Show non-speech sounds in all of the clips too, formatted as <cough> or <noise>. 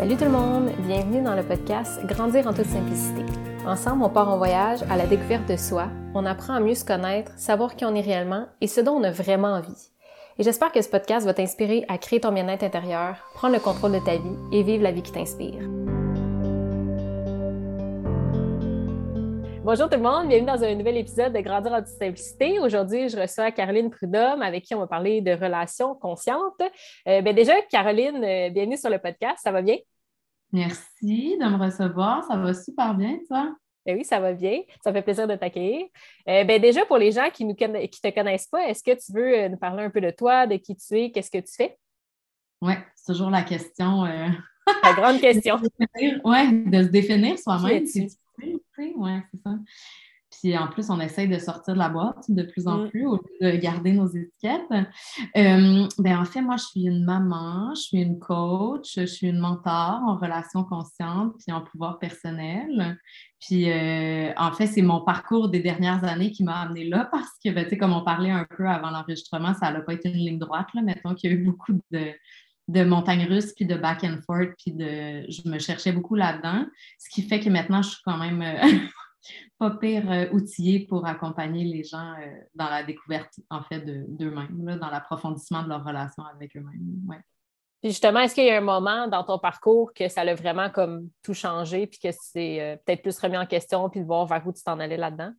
Salut tout le monde, bienvenue dans le podcast Grandir en toute simplicité. Ensemble, on part en voyage à la découverte de soi, on apprend à mieux se connaître, savoir qui on est réellement et ce dont on a vraiment envie. Et j'espère que ce podcast va t'inspirer à créer ton bien-être intérieur, prendre le contrôle de ta vie et vivre la vie qui t'inspire. Bonjour tout le monde, bienvenue dans un nouvel épisode de Grandir en toute simplicité. Aujourd'hui, je reçois Caroline Prudhomme avec qui on va parler de relations conscientes. Euh, ben déjà, Caroline, euh, bienvenue sur le podcast, ça va bien? Merci de me recevoir, ça va super bien, toi? Ben oui, ça va bien. Ça fait plaisir de t'accueillir. Euh, ben déjà, pour les gens qui ne te connaissent pas, est-ce que tu veux nous parler un peu de toi, de qui tu es, qu'est-ce que tu fais? Oui, c'est toujours la question. <laughs> La grande question. oui, de se définir soi-même. Oui, c'est ça. Puis en plus, on essaye de sortir de la boîte de plus en mm. plus au lieu de garder nos étiquettes. Euh, ben, en fait, moi, je suis une maman, je suis une coach, je suis une mentor en relations conscientes puis en pouvoir personnel. Puis euh, en fait, c'est mon parcours des dernières années qui m'a amené là <laughs> parce que, ben, tu sais, comme on parlait un peu avant l'enregistrement, ça n'a pas été une ligne droite. Là. Mettons qu'il y a eu beaucoup de, de montagnes russes, puis de back and forth, puis de... Je me cherchais beaucoup là-dedans, ce qui fait que maintenant, je suis quand même euh, <laughs> pas pire euh, pour accompagner les gens euh, dans la découverte, en fait, d'eux-mêmes, dans l'approfondissement de leur relation avec eux-mêmes. Ouais. justement, est-ce qu'il y a un moment dans ton parcours que ça l'a vraiment comme tout changé, puis que c'est peut-être plus remis en question, puis de voir vers où tu t'en allais là-dedans?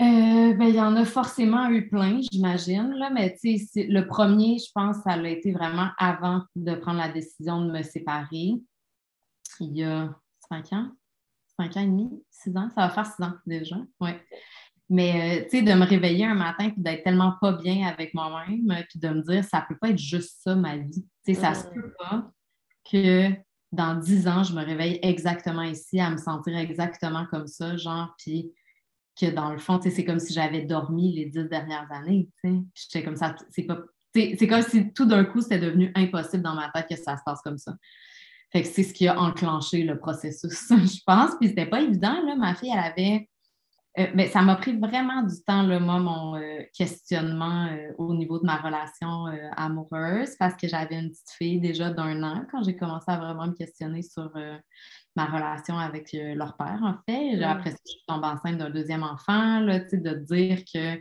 Euh, ben, il y en a forcément eu plein, j'imagine, là, mais le premier, je pense, ça a été vraiment avant de prendre la décision de me séparer. Il y a cinq ans, cinq ans et demi, six ans, ça va faire six ans déjà, oui. Mais, euh, tu sais, de me réveiller un matin et d'être tellement pas bien avec moi-même, puis de me dire, ça peut pas être juste ça, ma vie. Tu sais, ça se peut pas que dans dix ans, je me réveille exactement ici, à me sentir exactement comme ça, genre, puis que dans le fond, c'est comme si j'avais dormi les dix dernières années. J'étais comme ça, c'est pas. C'est comme si tout d'un coup, c'était devenu impossible dans ma tête que ça se passe comme ça. Fait que c'est ce qui a enclenché le processus, <laughs> je pense. Puis c'était pas évident, là. Ma fille, elle avait. Euh, mais ça m'a pris vraiment du temps, là, moi, mon euh, questionnement euh, au niveau de ma relation amoureuse, parce que j'avais une petite fille déjà d'un an quand j'ai commencé à vraiment me questionner sur ma relation avec leur père, en fait. Après ça, je tombe enceinte d'un deuxième enfant, là, de dire que,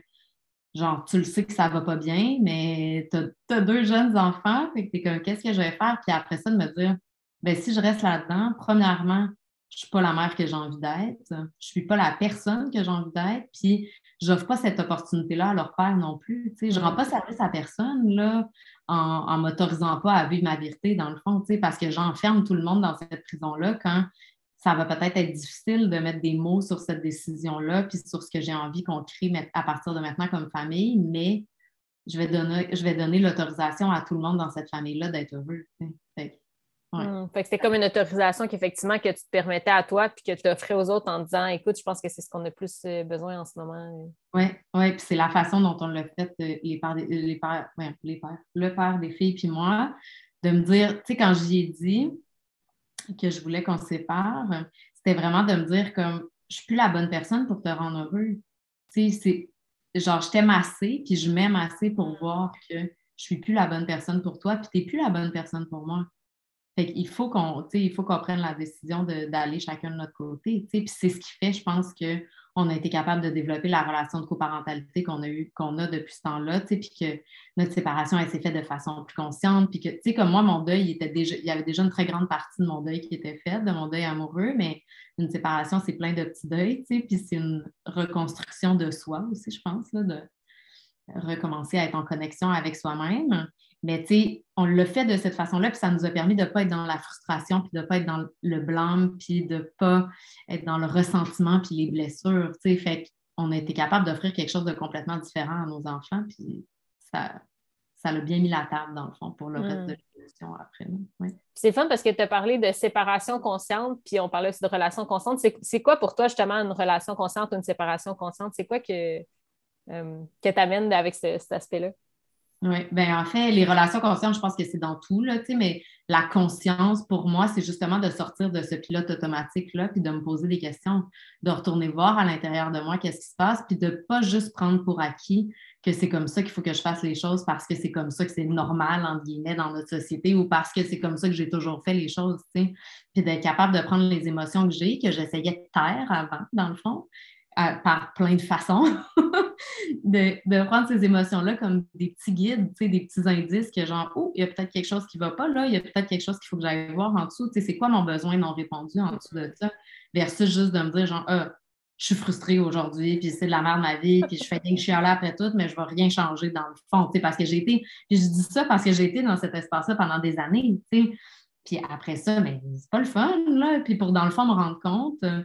genre, tu le sais que ça va pas bien, mais tu as, deux jeunes enfants, fait que t'es comme, qu'est-ce que je vais faire? Puis après ça, de me dire, ben si je reste là-dedans, premièrement, je suis pas la mère que j'ai envie d'être, je suis pas la personne que j'ai envie d'être, puis j'offre pas cette opportunité-là à leur père non plus. Je ne rends pas service à personne là, en ne m'autorisant pas à vivre ma vérité, dans le fond, parce que j'enferme tout le monde dans cette prison-là quand ça va peut-être être difficile de mettre des mots sur cette décision-là, puis sur ce que j'ai envie qu'on crée à partir de maintenant comme famille, mais je vais donner, je vais donner l'autorisation à tout le monde dans cette famille-là d'être heureux. Hmm. c'était comme une autorisation qu'effectivement que tu te permettais à toi puis que tu offrais aux autres en disant écoute, je pense que c'est ce qu'on a plus euh, besoin en ce moment. Oui, ouais, puis c'est la façon dont on l'a fait, euh, les pères, les pères, les pères, le père des filles puis moi, de me dire, tu sais, quand j'y ai dit que je voulais qu'on se sépare, c'était vraiment de me dire comme je suis plus la bonne personne pour te rendre heureux. Tu sais, c'est genre je t'aime assez puis je m'aime assez pour hmm. voir que je suis plus la bonne personne pour toi puis tu n'es plus la bonne personne pour moi. Il faut qu'on il faut qu'on prenne la décision d'aller chacun de notre côté. Puis c'est ce qui fait, je pense, qu'on a été capable de développer la relation de coparentalité qu'on a eu, qu'on a depuis ce temps-là, puis que notre séparation s'est faite de façon plus consciente. Puis que, tu sais, comme moi, mon deuil, il, était déjà, il y avait déjà une très grande partie de mon deuil qui était faite, de mon deuil amoureux, mais une séparation, c'est plein de petits deuils, puis c'est une reconstruction de soi aussi, je pense, là, recommencer à être en connexion avec soi-même. Mais tu sais, on l'a fait de cette façon-là, puis ça nous a permis de ne pas être dans la frustration, puis de ne pas être dans le blâme, puis de ne pas être dans le ressentiment, puis les blessures. Tu sais, fait qu'on a été capable d'offrir quelque chose de complètement différent à nos enfants, puis ça, ça l'a bien mis la table, dans le fond, pour le reste de hmm. l'évolution après. C'est fun parce que tu as parlé de séparation consciente, puis on parlait aussi de relation consciente. C'est quoi pour toi, justement, une relation consciente ou une séparation consciente? C'est quoi que, euh, que tu amènes avec cet aspect-là? Oui, ben en fait, les relations conscientes, je pense que c'est dans tout, là, mais la conscience, pour moi, c'est justement de sortir de ce pilote automatique-là, puis de me poser des questions, de retourner voir à l'intérieur de moi qu'est-ce qui se passe, puis de ne pas juste prendre pour acquis que c'est comme ça qu'il faut que je fasse les choses parce que c'est comme ça que c'est normal, entre guillemets, dans notre société ou parce que c'est comme ça que j'ai toujours fait les choses, tu sais. Puis d'être capable de prendre les émotions que j'ai, que j'essayais de taire avant, dans le fond, par plein de façons, <laughs> de, prendre ces émotions-là comme des petits guides, des petits indices que genre, oh, il y a peut-être quelque chose qui ne va pas là, il y a peut-être quelque chose qu'il faut que j'aille voir en dessous. C'est quoi mon besoin non répondu en dessous de ça? Versus juste de me dire, genre, ah, je suis frustrée aujourd'hui, puis c'est de la merde ma vie, puis je fais rien que je suis là après tout, mais je ne vais rien changer dans le fond, parce que j'ai été, puis je dis ça parce que j'ai été dans cet espace-là pendant des années, Puis après ça, mais c'est pas le fun, là. Puis pour, dans le fond, me rendre compte, euh,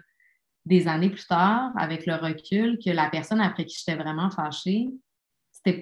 des années plus tard, avec le recul, que la personne après qui j'étais vraiment fâchée,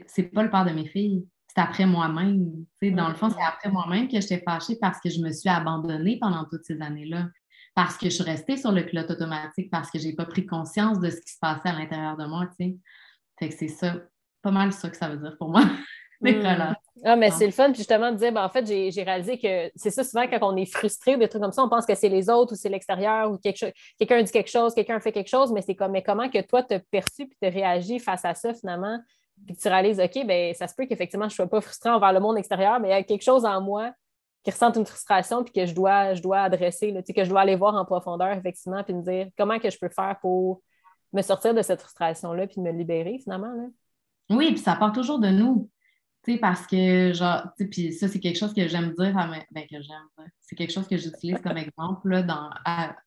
c'est pas le père de mes filles. C'est après moi-même. Dans le fond, c'est après moi-même que j'étais fâchée parce que je me suis abandonnée pendant toutes ces années-là. Parce que je suis restée sur le pilote automatique, parce que j'ai pas pris conscience de ce qui se passait à l'intérieur de moi. Fait que c'est ça, pas mal ça que ça veut dire pour moi. <laughs> Hmm. Ah, mais c'est le fun, justement, de dire, ben, en fait, j'ai réalisé que c'est ça, souvent, quand on est frustré, des trucs comme ça, on pense que c'est les autres ou c'est l'extérieur ou quelqu'un dit quelque chose, quelqu'un fait quelque chose, mais c'est comme, mais comment que toi, tu as perçu puis tu as réagi face à ça, finalement, puis tu réalises, OK, ben ça se peut qu'effectivement, je ne sois pas frustré envers le monde extérieur, mais il y a quelque chose en moi qui ressent une frustration puis que je dois, je dois adresser, là, que je dois aller voir en profondeur, effectivement, puis me dire comment que je peux faire pour me sortir de cette frustration-là puis me libérer, finalement. Là? Oui, puis ça part toujours de nous. Tu sais, parce que, genre, tu sais, puis ça, c'est quelque chose que j'aime dire, à ben, que j'aime, c'est quelque chose que j'utilise comme exemple là, dans,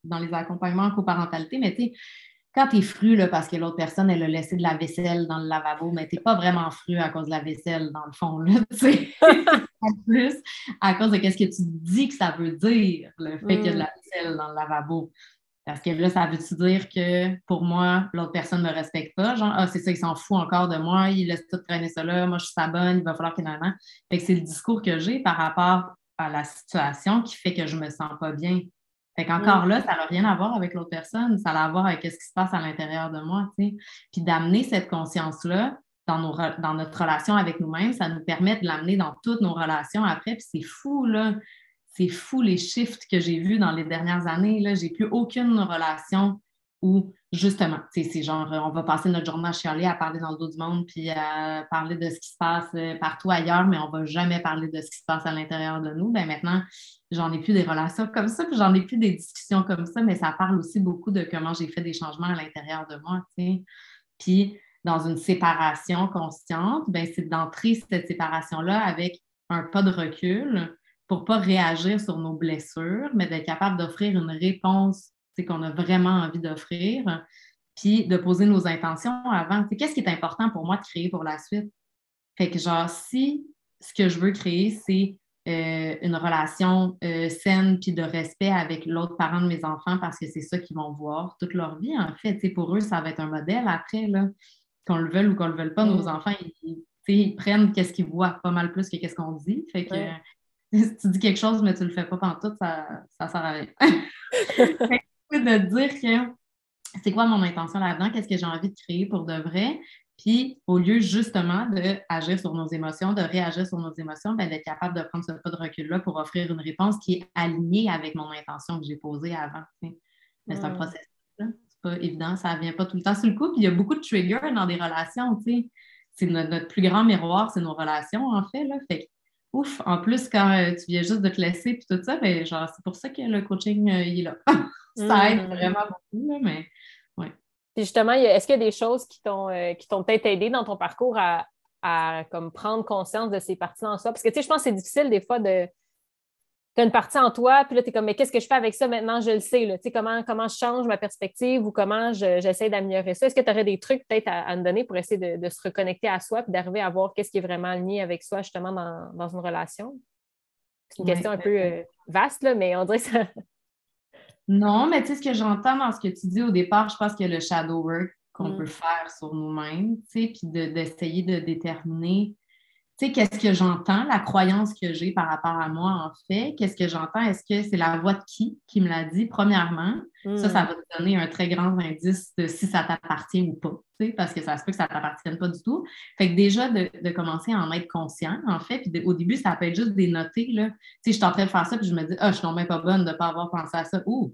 dans les accompagnements en coparentalité, mais tu sais, quand tu es fru là, parce que l'autre personne, elle a laissé de la vaisselle dans le lavabo, mais tu n'es pas vraiment fru à cause de la vaisselle, dans le fond, là, tu sais. <laughs> en plus, à cause de ce que tu dis que ça veut dire, le fait qu'il y a de la mm. vaisselle dans le lavabo. Parce que là, ça veut-tu dire que pour moi, l'autre personne ne me respecte pas? Genre, ah, c'est ça, il s'en fout encore de moi, il laisse tout traîner ça là, moi je suis sa bonne, il va falloir qu'il y ait un Fait que c'est le discours que j'ai par rapport à la situation qui fait que je me sens pas bien. Fait qu'encore là, ça n'a rien à voir avec l'autre personne, ça a à voir avec ce qui se passe à l'intérieur de moi, tu sais. Puis d'amener cette conscience-là dans, nos, dans notre relation avec nous-mêmes, ça nous permet de l'amener dans toutes nos relations après. Puis c'est fou, là c'est fou les shifts que j'ai vus dans les dernières années. Là, j'ai plus aucune relation où, justement, c'est genre, on va passer notre journée à chialer, à parler dans le dos du monde, puis à parler de ce qui se passe euh, partout ailleurs, mais on va jamais parler de ce qui se passe à l'intérieur de nous. Ben maintenant, j'en ai plus des relations comme ça, puis j'en ai plus des discussions comme ça, mais ça parle aussi beaucoup de comment j'ai fait des changements à l'intérieur de moi, Puis, dans une séparation consciente, ben, c'est d'entrer cette séparation-là avec un pas de recul, pour ne pas réagir sur nos blessures, mais d'être capable d'offrir une réponse qu'on a vraiment envie d'offrir, puis de poser nos intentions avant. Qu'est-ce qui est important pour moi de créer pour la suite? Fait que genre, si ce que je veux créer, c'est euh, une relation euh, saine puis de respect avec l'autre parent de mes enfants parce que c'est ça qu'ils vont voir toute leur vie, en fait. pour eux, ça va être un modèle après, là. Qu'on le veuille ou qu'on le veuille pas, nos mm. enfants, ils, prennent qu'est-ce qu'ils voient pas mal plus que qu'est-ce qu'on dit. Fait que <laughs> si tu dis quelque chose, mais tu le fais pas pendant tout, ça, ça sert à rien. <laughs> de dire que c'est quoi mon intention là-dedans, qu'est-ce que j'ai envie de créer pour de vrai. Puis, au lieu justement d'agir sur nos émotions, de réagir sur nos émotions, ben, d'être capable de prendre ce pas de recul-là pour offrir une réponse qui est alignée avec mon intention que j'ai posée avant. c'est un processus. C'est pas évident, ça ne vient pas tout le temps sur le coup. Puis, il y a beaucoup de triggers dans des relations. C'est notre, plus grand miroir, c'est nos relations, en fait. Là. Fait ouf, en plus, quand euh, tu viens juste de te laisser puis tout ça, ben, genre, c'est pour ça que le coaching, euh, il est là. <laughs> ça aide mm. vraiment beaucoup, mais ouais. justement, est-ce qu'il y a des choses qui t'ont euh, qui t'ont peut-être aidé dans ton parcours à, à comme prendre conscience de ces parties en soi? Parce que tu sais, je pense que c'est difficile des fois de tu as une partie en toi, puis là, tu es comme, mais qu'est-ce que je fais avec ça maintenant? Je le sais, là. Tu sais, comment, comment je change ma perspective ou comment j'essaie d'améliorer ça? Est-ce que tu aurais des trucs peut-être à, me donner pour essayer de, se reconnecter à soi puis d'arriver à voir qu'est-ce qui est vraiment aligné avec soi, justement, dans, une relation? C'est une question un peu euh, vaste, là, mais on dirait que ça. <laughs> Non, mais tu sais, ce que j'entends dans ce que tu dis au départ, je pense que le shadow work qu'on mm. peut faire sur nous-mêmes, tu sais, puis d'essayer de déterminer tu sais, qu'est-ce que j'entends, la croyance que j'ai par rapport à moi, en fait, qu'est-ce que j'entends, est-ce que c'est la voix de qui qui me l'a dit, premièrement? Ça, ça hmm. va te donner un très grand indice de si ça t'appartient ou pas, tu sais, parce que ça se peut que ça ne t'appartienne pas du tout. Fait que déjà, de, commencer à en être conscient, en fait, puis au début, ça peut être juste des notés, là. Tu sais, je suis en train de faire ça, puis je me dis, ah, je suis même pas bonne de ne pas avoir pensé à ça. Ouh,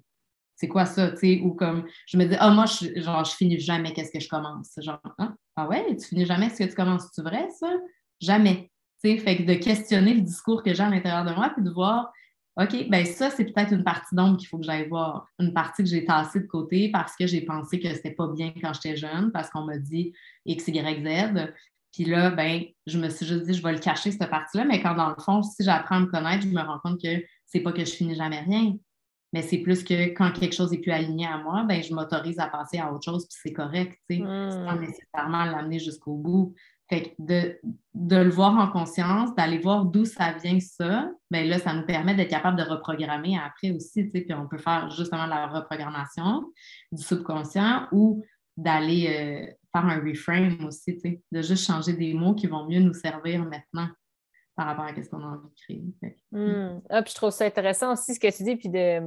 c'est quoi ça, tu sais, ou comme, je me dis, ah, moi, je, genre, je finis jamais, qu'est-ce que je commence? Genre, ah, ah ouais, tu finis jamais ce que tu commences, c'est vrai, ça? Jamais. sais, fait que de questionner le discours que j'ai à l'intérieur de moi, puis de voir, OK, ben ça, c'est peut-être une partie d'ombre qu'il faut que j'aille voir. Une partie que j'ai tassée de côté parce que j'ai pensé que c'était pas bien quand j'étais jeune, parce qu'on m'a dit X, Y, Z. Puis là, ben, je me suis juste dit, je vais le cacher, cette partie-là. Mais quand, dans le fond, si j'apprends à me connaître, je me rends compte que c'est pas que je finis jamais rien. Mais c'est plus que quand quelque chose est plus aligné à moi, ben, je m'autorise à passer à autre chose, puis c'est correct, tu sais, sans hmm. nécessairement l'amener jusqu'au bout. Fait de, de le voir en conscience, d'aller voir d'où ça vient ça, bien là, ça nous permet d'être capable de reprogrammer après aussi, tu sais, puis on peut faire justement la reprogrammation du subconscient ou d'aller euh, faire un reframe aussi, tu sais, de juste changer des mots qui vont mieux nous servir maintenant par rapport à ce qu'on a envie de créer. Hmm. Ah, puis je trouve ça intéressant aussi ce que tu dis, puis de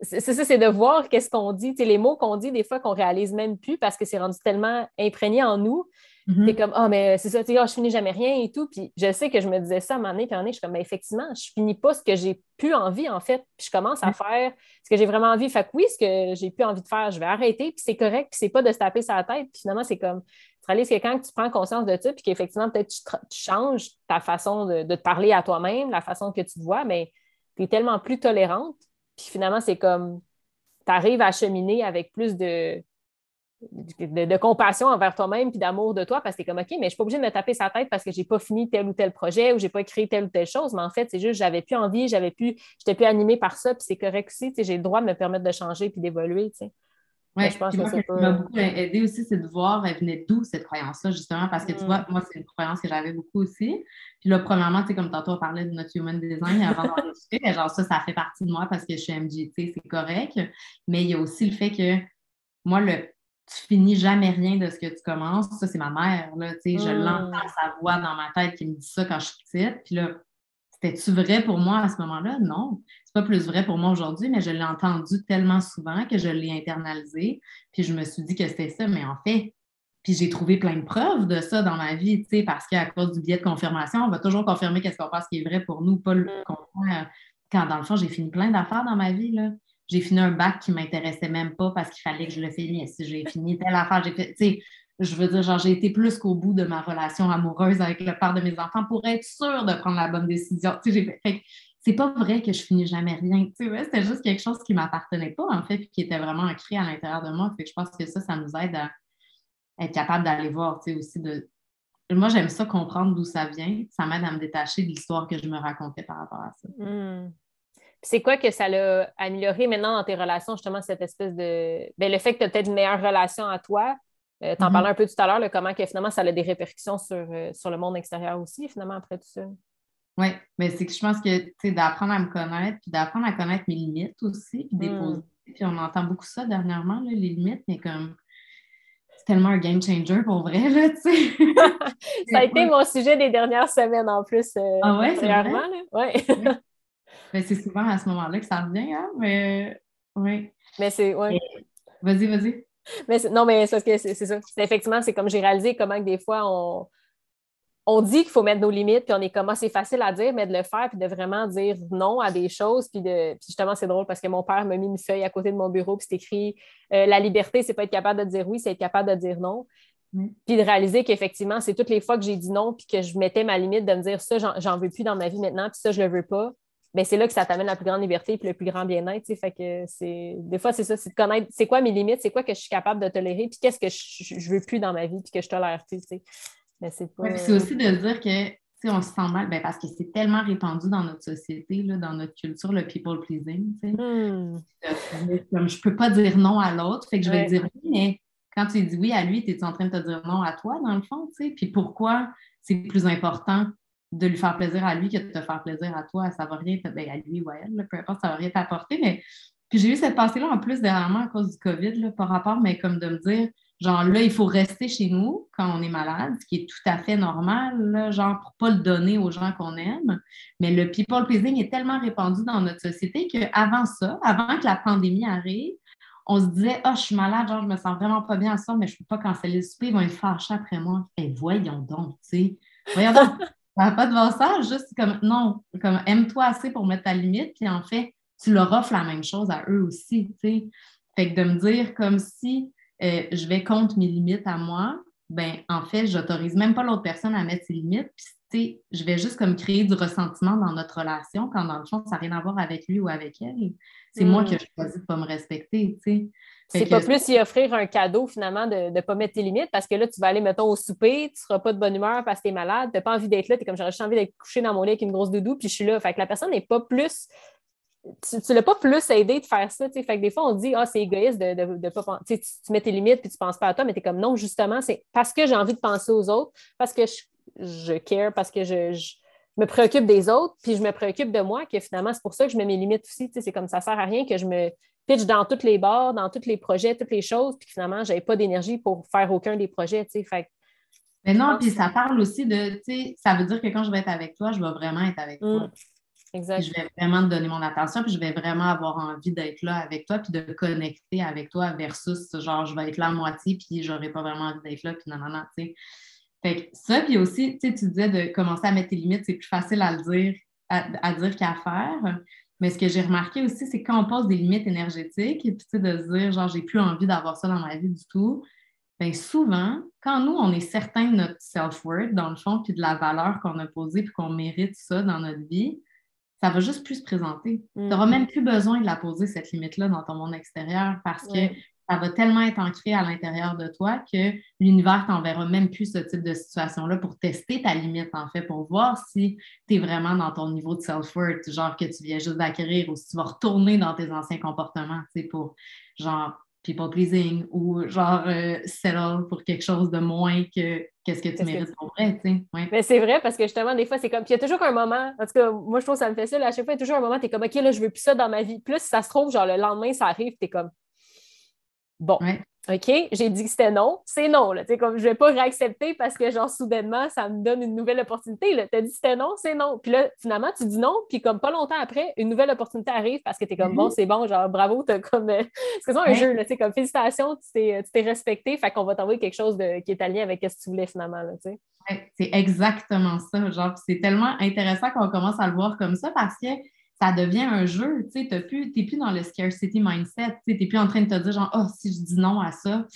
c'est ça, c'est de voir qu'est-ce qu'on dit. Les mots qu'on dit, des fois, qu'on réalise même plus parce que c'est rendu tellement imprégné en nous Mm comme, ah, mais c'est ça, tu sais, oh, je finis jamais rien et tout. Puis je sais que je me disais ça à un moment donné, puis un moment je suis comme, mais effectivement, je finis pas ce que j'ai plus envie, en fait. Puis je commence à faire ce que j'ai vraiment envie. Fait que oui, ce que j'ai plus envie de faire, je vais arrêter, puis c'est correct, puis c'est pas de se taper sa tête. Puis finalement, c'est comme, tu réalises que quand tu prends conscience de ça, puis qu'effectivement, peut-être tu, changes ta façon de, te parler à toi-même, la façon que tu te vois, mais tu es tellement plus tolérante. Puis finalement, c'est comme, tu arrives à cheminer avec plus de de, compassion envers toi-même puis d'amour de toi parce que tu es comme OK, mais je ne suis pas obligée de me taper sa tête parce que je n'ai pas fini tel ou tel projet ou je n'ai pas créé telle ou telle chose. Mais en fait, c'est juste que j'avais plus envie, j'avais plus, j'étais plus animée par ça, puis c'est correct aussi. J'ai le droit de me permettre de changer puis d'évoluer. Oui, je pense que ça m'a beaucoup aidé aussi, c'est de voir, elle venait d'où cette croyance-là, justement, parce que tu mm. vois, moi, c'est une croyance que j'avais beaucoup aussi. Puis là, premièrement, tu sais, comme tantôt, on parlait de notre human design avant d'enregistrer, genre ça, ça fait partie de moi parce que je suis MGT, c'est correct. Mais il y a aussi le fait que moi, le tu finis jamais rien de ce que tu commences. Ça, c'est ma mère. Là, Je hmm. l'entends sa voix dans ma tête qui me dit ça quand je suis petite. Puis là, c'était-tu vrai pour moi à ce moment-là? Non. C'est pas plus vrai pour moi aujourd'hui, mais je l'ai entendu tellement souvent que je l'ai internalisé. Puis je me suis dit que c'était ça. Mais en fait, puis j'ai trouvé plein de preuves de ça dans ma vie, tu sais, parce qu'à cause du biais de confirmation, on va toujours confirmer qu'est-ce qu'on pense qui est vrai pour nous, pas le hmm. contraire. Quand dans le fond, j'ai fini plein d'affaires dans ma vie, là j'ai fini un bac qui ne m'intéressait même pas parce qu'il fallait que je le finisse. J'ai fini telle affaire, j'ai fait, sais, je veux dire, genre, j'ai été plus qu'au bout de ma relation amoureuse avec le père de mes enfants pour être sûre de prendre la bonne décision. Tu sais, c'est pas vrai que je finis jamais rien. C'était juste quelque chose qui m'appartenait pas, en fait, puis qui était vraiment ancré à l'intérieur de moi. Je pense que ça, ça nous aide à être capable d'aller voir, tu sais, aussi de. Moi, j'aime ça comprendre d'où ça vient. Ça m'aide à me détacher de l'histoire que je me racontais par rapport à ça. Mmh c'est quoi que ça l'a amélioré maintenant dans tes relations, justement, cette espèce de. Ben, le fait que tu as peut-être une meilleure relation à toi? Euh, tu en mm-hmm. parlais un peu tout à l'heure, comment que finalement ça a des répercussions sur, euh, sur le monde extérieur aussi, finalement, après tout ça? Oui, mais c'est que je pense que d'apprendre à me connaître, puis d'apprendre à connaître mes limites aussi, puis mm. Puis on entend beaucoup ça dernièrement, les limites, mais comme c'est tellement un game changer pour vrai, là, tu sais. <laughs> ça a été mon sujet des dernières semaines en plus. Euh, ah ouais, c'est vrai? Ouais. Ben, c'est souvent à ce moment-là que ça revient, hein? Mais oui. Mais c'est. Ouais. Vas-y, vas-y. Mais non, mais c'est parce que c'est ça. Effectivement, c'est comme j'ai réalisé comment que des fois on, on dit qu'il faut mettre nos limites, puis on est comment c'est facile à dire, mais de le faire, puis de vraiment dire non à des choses. Puis, de, puis justement, c'est drôle parce que mon père m'a mis une feuille à côté de mon bureau, puis c'est écrit euh, La liberté, c'est pas être capable de dire oui, c'est être capable de dire non. Mm. Puis de réaliser qu'effectivement, c'est toutes les fois que j'ai dit non, puis que je mettais ma limite de me dire ça, j'en veux plus dans ma vie maintenant, puis ça, je le veux pas. Ben, c'est là que ça t'amène la plus grande liberté et le plus grand bien-être. Fait que c'est des fois, c'est ça, c'est de connaître c'est quoi mes limites, c'est quoi que je suis capable de tolérer, puis qu'est-ce que je, je, veux plus dans ma vie, puis que je tolère plus. Mais c'est c'est aussi de dire que on se sent mal ben, parce que c'est tellement répandu dans notre société, là, dans notre culture, le people pleasing. Hmm. Comme je peux pas dire non à l'autre, fait que je vais dire oui, mais quand tu dis oui à lui, tu es en train de te dire non à toi, dans le fond, Puis pourquoi c'est plus important de lui faire plaisir à lui que de te faire plaisir à toi. Ça va rien, ben, à lui ou à elle, peu importe, ça va rien t'apporter. Mais puis j'ai eu cette pensée-là en plus dernièrement à cause du COVID, là, par rapport, mais comme de me dire, Genre là, il faut rester chez nous quand on est malade, ce qui est tout à fait normal, genre pour pas le donner aux gens qu'on aime. Mais le people pleasing est tellement répandu dans notre société qu'avant ça, avant que la pandémie arrive, on se disait, oh, je suis malade, genre, je me sens vraiment pas bien à ça, mais je peux pas canceller le souper, ils vont être fâchés après moi. Et eh, voyons donc, tu sais. Voyons donc, <laughs> ça pas de ça, juste comme, non, comme, aime-toi assez pour mettre ta limite, puis en fait, tu leur offres la même chose à eux aussi, tu sais. Fait que de me dire comme si euh, je vais contre mes limites à moi, ben en fait, j'autorise même pas l'autre personne à mettre ses limites. Puis, je vais juste comme créer du ressentiment dans notre relation quand dans le fond, ça n'a rien à voir avec lui ou avec elle. C'est moi hmm. qui ai choisi de ne pas me respecter, tu sais. C'est pas plus y offrir un cadeau finalement de ne pas mettre tes limites parce que là, tu vas aller, mettons, au souper, tu ne seras pas de bonne humeur parce que tu es malade, tu n'as pas envie d'être là, tu es comme j'aurais juste envie d'être couché dans mon lit avec une grosse doudou, puis je suis là. Fait que la personne n'est pas plus tu ne l'as pas plus aidé de faire ça. Fait que des fois, on dit Ah, c'est égoïste de ne pas penser. Tu, mets tes limites puis tu ne penses pas à toi, mais tu es comme non, justement, c'est parce que j'ai envie de penser aux autres, parce que je, je care, parce que je, me préoccupe des autres, puis je me préoccupe de moi, que finalement, c'est pour ça que je mets mes limites aussi. C'est comme ça ne sert à rien que je me pitch dans tous les bars, dans tous les projets, toutes les choses, puis finalement, je n'avais pas d'énergie pour faire aucun des projets. Fait mais non, puis ça parle aussi de, tu sais, ça veut dire que quand je vais être avec toi, je vais vraiment être avec toi. Mm. Je vais vraiment te donner mon attention, puis je vais vraiment avoir envie d'être là avec toi, puis de connecter avec toi versus genre je vais être là à moitié, puis j'aurai pas vraiment envie d'être là, puis non, non, non, tu sais. Fait que ça, puis aussi, tu sais, tu disais de commencer à mettre tes limites, c'est plus facile à le dire, à, dire qu'à faire. Mais ce que j'ai remarqué aussi, c'est quand on pose des limites énergétiques, et puis tu sais, de se dire, genre, j'ai plus envie d'avoir ça dans ma vie du tout, bien souvent, quand nous, on est certain de notre self-worth, dans le fond, puis de la valeur qu'on a posée, puis qu'on mérite ça dans notre vie, ça va juste plus se présenter. Tu n'auras mm. même plus besoin de la poser, cette limite-là, dans ton monde extérieur parce que ça va tellement être ancré à l'intérieur de toi que l'univers t'enverra même plus ce type de situation-là pour tester ta limite, en fait, pour voir si tu es vraiment dans ton niveau de self-worth, genre que tu viens juste d'acquérir ou si tu vas retourner dans tes anciens comportements, tu sais, pour genre people pleasing ou genre euh, settle pour quelque chose de moins que qu'est-ce que tu mérites pour vrai, tu sais. Mais c'est vrai parce que justement, des fois, c'est comme. Puis il y a toujours un moment, en tout cas, moi, je trouve que ça me fait ça. à chaque fois, il y a toujours un moment, tu es comme, OK, là, je veux plus ça dans ma vie. Plus ça se trouve, genre, le lendemain, ça arrive, tu es comme, bon. OK, j'ai dit que c'était non, c'est non. Là. Comme, je ne vais pas réaccepter parce que, genre, soudainement, ça me donne une nouvelle opportunité. Tu as dit que c'était non, c'est non. Puis là, finalement, tu dis non, puis comme pas longtemps après, une nouvelle opportunité arrive parce que tu es comme, bon, mm-hmm. c'est bon, genre, bravo, tu comme. Euh, c'est ça un jeu, là, comme, félicitations, tu t'es respecté, fait qu'on va t'envoyer quelque chose de, qui est allié avec ce que tu voulais finalement. Là, c'est exactement ça. Genre, c'est tellement intéressant qu'on commence à le voir comme ça parce que ça devient un jeu. Tu n'es plus, plus dans le scarcity mindset. Tu n'es plus en train de te dire, genre, oh, si je dis non à ça,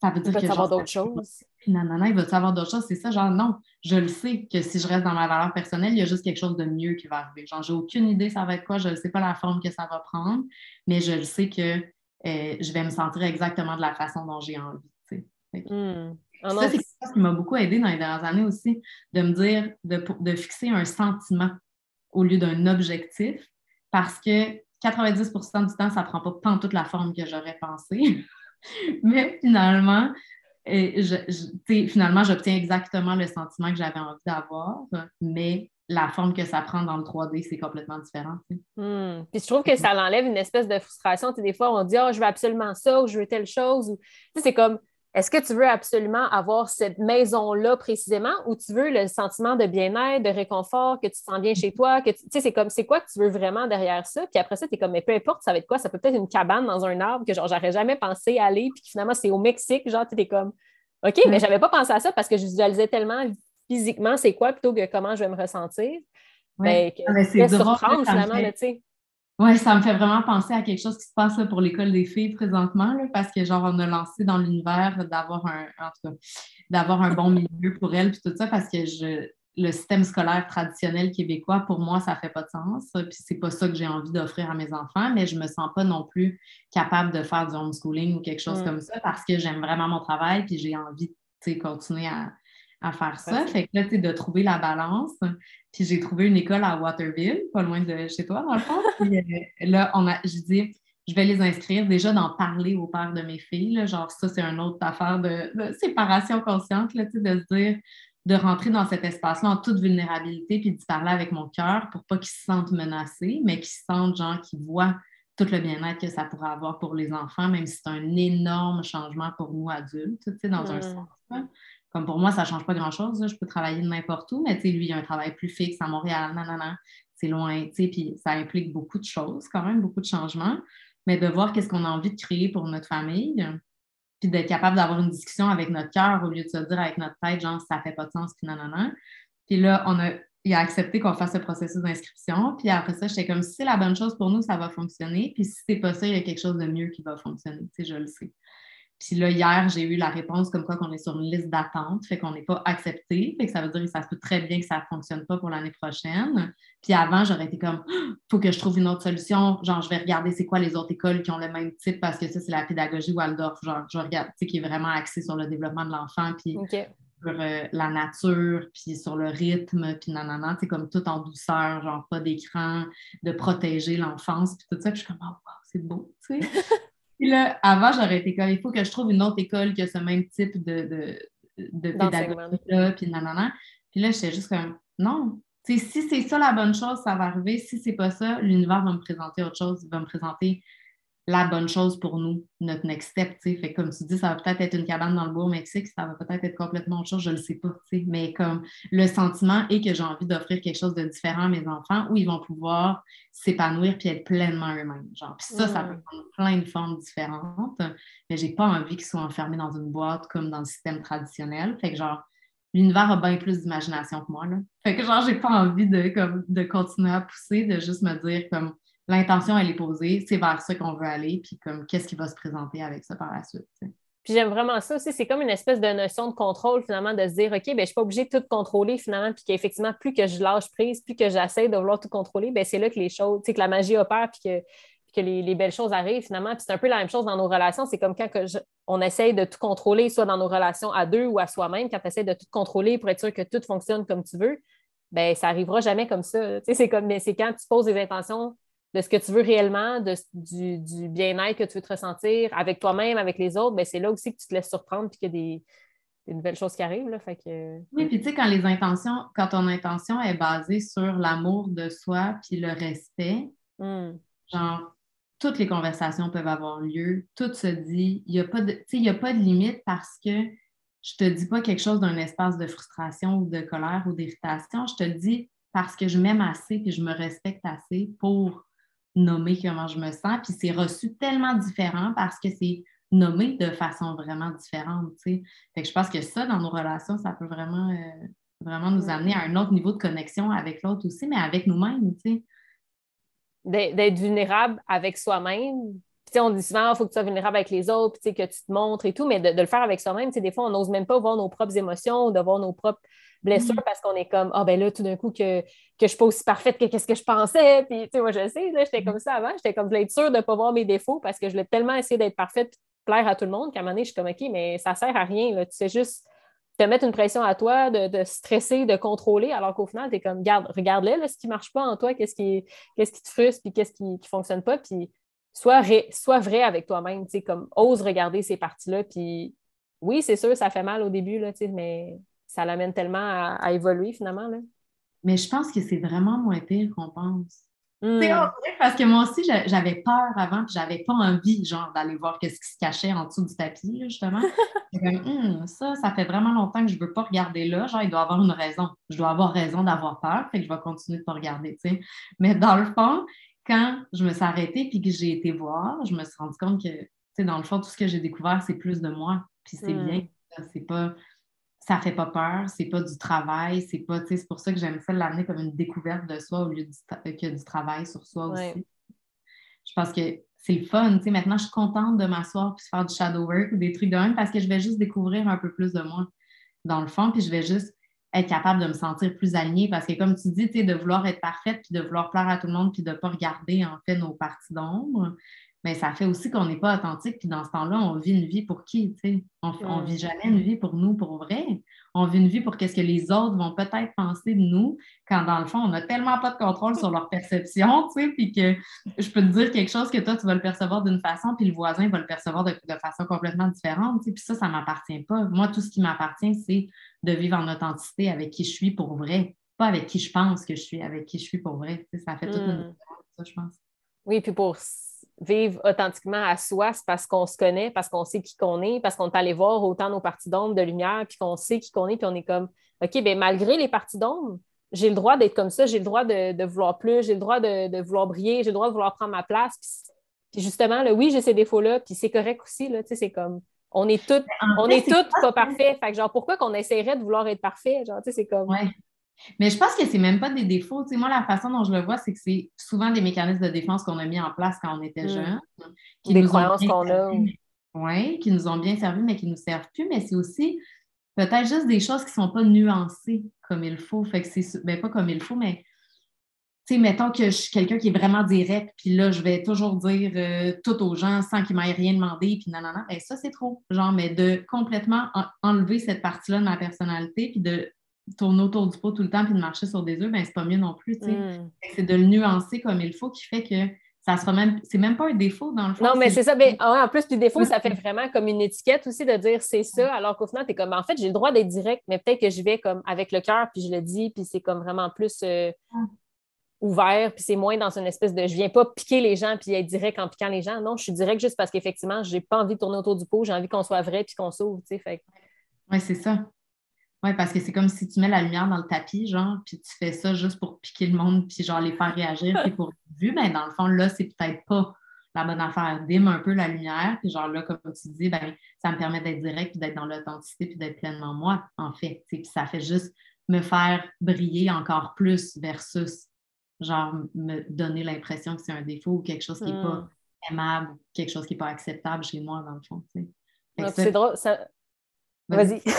ça veut dire il que. savoir d'autres choses. Non, non, non, il va savoir d'autres choses. C'est ça, genre, non, je le sais que si je reste dans ma valeur personnelle, il y a juste quelque chose de mieux qui va arriver. Genre, j'ai aucune idée ça va être quoi, je ne sais pas la forme que ça va prendre, mais je le sais que euh, je vais me sentir exactement de la façon dont j'ai envie. Hmm. Ah ça, c'est ce qui m'a beaucoup aidé dans les dernières années aussi, de me dire, de, de fixer un sentiment au lieu d'un objectif parce que 90% du temps, ça ne prend pas toute la forme que j'aurais pensé. <laughs> Mais finalement, finalement, j'obtiens exactement le sentiment que j'avais envie d'avoir, mais la forme que ça prend dans le 3D, c'est complètement différent. Hmm. Puis je trouve que ça l'enlève une espèce de frustration. des fois, on dit oh, je veux absolument ça ou je veux telle chose. C'est comme est-ce que tu veux absolument avoir cette maison-là précisément ou tu veux le sentiment de bien-être, de réconfort, que tu te sens bien chez toi, que tu sais, c'est comme, c'est quoi que tu veux vraiment derrière ça? Puis après ça, tu es comme, mais peu importe, ça va être quoi? Ça peut être une cabane dans un arbre que genre, j'aurais jamais pensé aller, puis finalement, c'est au Mexique, genre, tu es comme, OK, mais j'avais pas pensé à ça parce que je visualisais tellement physiquement c'est quoi plutôt que comment je vais me ressentir. Ben, ah, c'est surprendre finalement, tu sais. Oui, ça me fait vraiment penser à quelque chose qui se passe pour l'école des filles présentement, parce que genre on a lancé dans l'univers d'avoir un, d'avoir un bon milieu pour elles, puis tout ça, parce que je, le système scolaire traditionnel québécois, pour moi, ça ne fait pas de sens. Puis c'est pas ça que j'ai envie d'offrir à mes enfants, mais je me sens pas non plus capable de faire du homeschooling ou quelque chose mm. comme ça parce que j'aime vraiment mon travail, puis j'ai envie de continuer à, à faire ça. Fait que là, tu sais, de trouver la balance. Puis j'ai trouvé une école à Waterville, pas loin de chez toi, dans le fond. <laughs> Puis euh, là, on a, j'ai dit, je vais les inscrire. Déjà, d'en parler au père de mes filles. genre, ça, c'est une autre affaire de, séparation consciente, là, de se dire, de rentrer dans cet espace-là en toute vulnérabilité, puis de parler avec mon cœur pour pas qu'ils se sentent menacés, mais qu'ils se sentent, genre, qu'ils voient tout le bien-être que ça pourrait avoir pour les enfants, même si c'est un énorme changement pour nous adultes, dans un sens. Comme pour moi, ça ne change pas grand-chose. Je peux travailler de n'importe où, mais lui, il a un travail plus fixe à Montréal, non, non, non, c'est loin, puis ça implique beaucoup de choses, quand même, beaucoup de changements. Mais de voir qu'est-ce qu'on a envie de créer pour notre famille, puis d'être capable d'avoir une discussion avec notre cœur au lieu de se dire avec notre tête, genre, ça fait pas de sens, puis non, non, non. Puis là, on a, il a accepté qu'on fasse ce processus d'inscription. Puis après ça, j'étais comme si c'est la bonne chose pour nous, ça va fonctionner. Puis si c'est pas ça, il y a quelque chose de mieux qui va fonctionner. Tu sais, je le sais. Puis là, hier, j'ai eu la réponse comme quoi qu'on est sur une liste d'attente, fait qu'on n'est pas accepté. Fait que ça veut dire que ça se peut très bien que ça ne fonctionne pas pour l'année prochaine. Puis avant, j'aurais été comme, il faut que je trouve une autre solution. Genre, je vais regarder c'est quoi les autres écoles qui ont le même type parce que ça, c'est la pédagogie Waldorf. Genre, je regarde, tu sais, qui est vraiment axée sur le développement de l'enfant. Puis sur euh, la nature, puis sur le rythme, puis nanana, c'est comme tout en douceur, genre pas d'écran, de protéger l'enfance, puis tout ça. Puis je suis comme, oh, wow, c'est beau, tu sais. <laughs> puis là, avant, j'aurais été comme, il faut que je trouve une autre école qui a ce même type de, de, de pédagogie-là, puis nanana. Puis là, j'étais juste comme, non. si c'est ça la bonne chose, ça va arriver. Si c'est pas ça, l'univers va me présenter autre chose. Il va me présenter la bonne chose pour nous, notre next step. Fait comme tu dis, ça va peut-être être une cabane dans le bois au Mexique, ça va peut-être être complètement autre chose, je ne le sais pas. Mais comme le sentiment est que j'ai envie d'offrir quelque chose de différent à mes enfants où ils vont pouvoir s'épanouir puis être pleinement eux-mêmes. Genre. Puis ça, ça peut prendre plein de formes différentes, mais j'ai pas envie qu'ils soient enfermés dans une boîte comme dans le système traditionnel. Fait que genre, l'univers a bien plus d'imagination que moi. Là. Fait que genre, j'ai pas envie de, comme, de continuer à pousser, de juste me dire comme l'intention, elle est posée, c'est vers ça qu'on veut aller, puis comme qu'est-ce qui va se présenter avec ça par la suite. Puis j'aime vraiment ça aussi, c'est comme une espèce de notion de contrôle finalement, de se dire, OK, ben, je ne suis pas obligée de tout contrôler finalement, puis qu'effectivement, plus que je lâche prise, plus que j'essaie de vouloir tout contrôler, ben, c'est là que les choses, que la magie opère, puis que, que les, belles choses arrivent finalement. Puis c'est un peu la même chose dans nos relations, c'est comme quand on essaye de tout contrôler, soit dans nos relations à deux ou à soi-même, quand tu essaies de tout contrôler pour être sûr que tout fonctionne comme tu veux, ben ça n'arrivera jamais comme ça. C'est comme, c'est quand tu poses des intentions de ce que tu veux réellement, de, du, bien-être que tu veux te ressentir avec toi-même, avec les autres, ben c'est là aussi que tu te laisses surprendre et qu'il y a des, nouvelles choses qui arrivent. Là, fait que... Oui, puis tu sais, quand les intentions, quand ton intention est basée sur l'amour de soi puis le respect, hmm. genre, toutes les conversations peuvent avoir lieu, tout se dit, il n'y a, pas de, a pas de limite parce que je te dis pas quelque chose d'un espace de frustration ou de colère ou d'irritation, je te le dis parce que je m'aime assez et je me respecte assez pour nommer comment je me sens. Puis c'est reçu tellement différent parce que c'est nommé de façon vraiment différente. Fait que je pense que ça, dans nos relations, ça peut vraiment, euh, vraiment nous amener à un autre niveau de connexion avec l'autre aussi, mais avec nous-mêmes. D'être vulnérable avec soi-même. On dit souvent, il faut que tu sois vulnérable avec les autres, que tu te montres et tout, mais de, de le faire avec soi-même, des fois, on n'ose même pas voir nos propres émotions, de voir nos propres blessure mm. parce qu'on est comme, ah ben là, tout d'un coup, que, que je suis pas aussi parfaite que qu'est-ce que je pensais. Puis, tu sais, moi, je sais, j'étais mm. comme ça avant. J'étais comme, être sûre de ne pas voir mes défauts parce que je voulais tellement essayer d'être parfaite plaire à tout le monde qu'à un moment donné, je suis comme, OK, mais ça sert à rien. Là. Tu sais juste te mettre une pression à toi, de, stresser, de contrôler, alors qu'au final, tu es comme, regarde, regarde-le, ce qui ne marche pas en toi, qu'est-ce qui, qu'est-ce qui te frustre, puis qu'est-ce qui ne fonctionne pas, puis sois, sois vrai avec toi-même, tu sais, comme, ose regarder ces parties-là, puis oui, c'est sûr, ça fait mal au début, là, tu sais, mais ça l'amène tellement à, évoluer finalement. Là. Mais je pense que c'est vraiment moins pire qu'on pense. Hmm. Parce que moi aussi, j'avais peur avant, puis j'avais pas envie, genre, d'aller voir ce qui se cachait en dessous du tapis, justement. <laughs> Hum, ça, ça fait vraiment longtemps que je veux pas regarder là. Genre, il doit avoir une raison. Je dois avoir raison d'avoir peur, fait que je vais continuer de pas regarder, tu sais. Mais dans le fond, quand je me suis arrêtée puis que j'ai été voir, je me suis rendu compte que, tu sais, dans le fond, tout ce que j'ai découvert, c'est plus de moi. Puis c'est hmm. bien. C'est pas ça fait pas peur, c'est pas du travail, c'est pas, c'est pour ça que j'aime ça l'amener comme une découverte de soi au lieu que du travail sur soi aussi. Je pense que c'est le fun, tu sais, maintenant je suis contente de m'asseoir puis faire du shadow work ou des trucs de même parce que je vais juste découvrir un peu plus de moi dans le fond, puis je vais juste être capable de me sentir plus alignée parce que comme tu dis, de vouloir être parfaite puis de vouloir plaire à tout le monde puis de ne pas regarder en fait nos parties d'ombre, mais ça fait aussi qu'on n'est pas authentique. Puis dans ce temps-là, on vit une vie pour qui? On ne vit jamais une vie pour nous, pour vrai. On vit une vie pour qu'est-ce que les autres vont peut-être penser de nous, quand dans le fond, on n'a tellement pas de contrôle sur leur perception, puis que je peux te dire quelque chose que toi, tu vas le percevoir d'une façon, puis le voisin va le percevoir de, façon complètement différente. Puis ça, ça ne m'appartient pas. Moi, tout ce qui m'appartient, c'est de vivre en authenticité avec qui je suis pour vrai, pas avec qui je pense que je suis, avec qui je suis pour vrai. ça fait toute une hmm. différence, ça, je pense. Oui, puis pour vivre authentiquement à soi, c'est parce qu'on se connaît, parce qu'on sait qui qu'on est, parce qu'on est allé voir autant nos parties d'ombre, de lumière, puis qu'on sait qui qu'on est, puis on est comme, OK, bien, malgré les parties d'ombre, j'ai le droit d'être comme ça, j'ai le droit de, vouloir plus, j'ai le droit de, vouloir briller, j'ai le droit de vouloir prendre ma place. Puis, justement, oui, j'ai ces défauts-là, puis c'est correct aussi, là, c'est comme, on est toutes, on est toutes pas parfaits. Fait que genre, pourquoi qu'on essaierait de vouloir être parfait? Genre, tu sais, c'est comme... Mais je pense que c'est même pas des défauts. moi, la façon dont je le vois, c'est que c'est souvent des mécanismes de défense qu'on a mis en place quand on était mm. jeune. Des croyances qu'on a. Oui, qui nous ont bien servi, mais qui ne nous servent plus. Mais c'est aussi peut-être juste des choses qui ne sont pas nuancées comme il faut. Fait que c'est ben, pas comme il faut, mais tu sais, mettons que je suis quelqu'un qui est vraiment direct, puis là, je vais toujours dire euh, tout aux gens sans qu'ils m'aient rien demandé, puis non, non, non, ben, ça, c'est trop. Genre, mais de complètement enlever cette partie-là de ma personnalité, puis de tourner autour du pot tout le temps puis de marcher sur des œufs, ben c'est pas mieux non plus. Mm. C'est de le nuancer comme il faut qui fait que ça sera même. C'est même pas un défaut dans le fond. Non, mais c'est ça. Ben, en plus, du défaut, ça fait vraiment comme une étiquette aussi de dire c'est ça, alors qu'au final, tu es comme en fait, j'ai le droit d'être direct, mais peut-être que je vais comme avec le cœur, puis je le dis, puis c'est comme vraiment plus. Euh, ouvert, puis c'est moins dans une espèce de je viens pas piquer les gens puis être direct en piquant les gens. Non, je suis direct juste parce qu'effectivement, j'ai pas envie de tourner autour du pot, j'ai envie qu'on soit vrai puis qu'on s'ouvre, tu sais. Fait... Oui, c'est ça. Oui, parce que c'est comme si tu mets la lumière dans le tapis, genre, puis tu fais ça juste pour piquer le monde, puis genre les faire réagir, puis pour vu, mais ben, dans le fond, là, c'est peut-être pas la bonne affaire. Dime un peu la lumière, puis genre là, comme tu dis, ben, ça me permet d'être direct, puis d'être dans l'authenticité, puis d'être pleinement moi, en fait. Puis ça fait juste me faire briller encore plus versus genre me donner l'impression que c'est un défaut ou quelque chose qui n'est pas hmm. aimable, ou quelque chose qui n'est pas acceptable chez moi, dans le fond. C'est drôle. Ça... Vas-y. <laughs>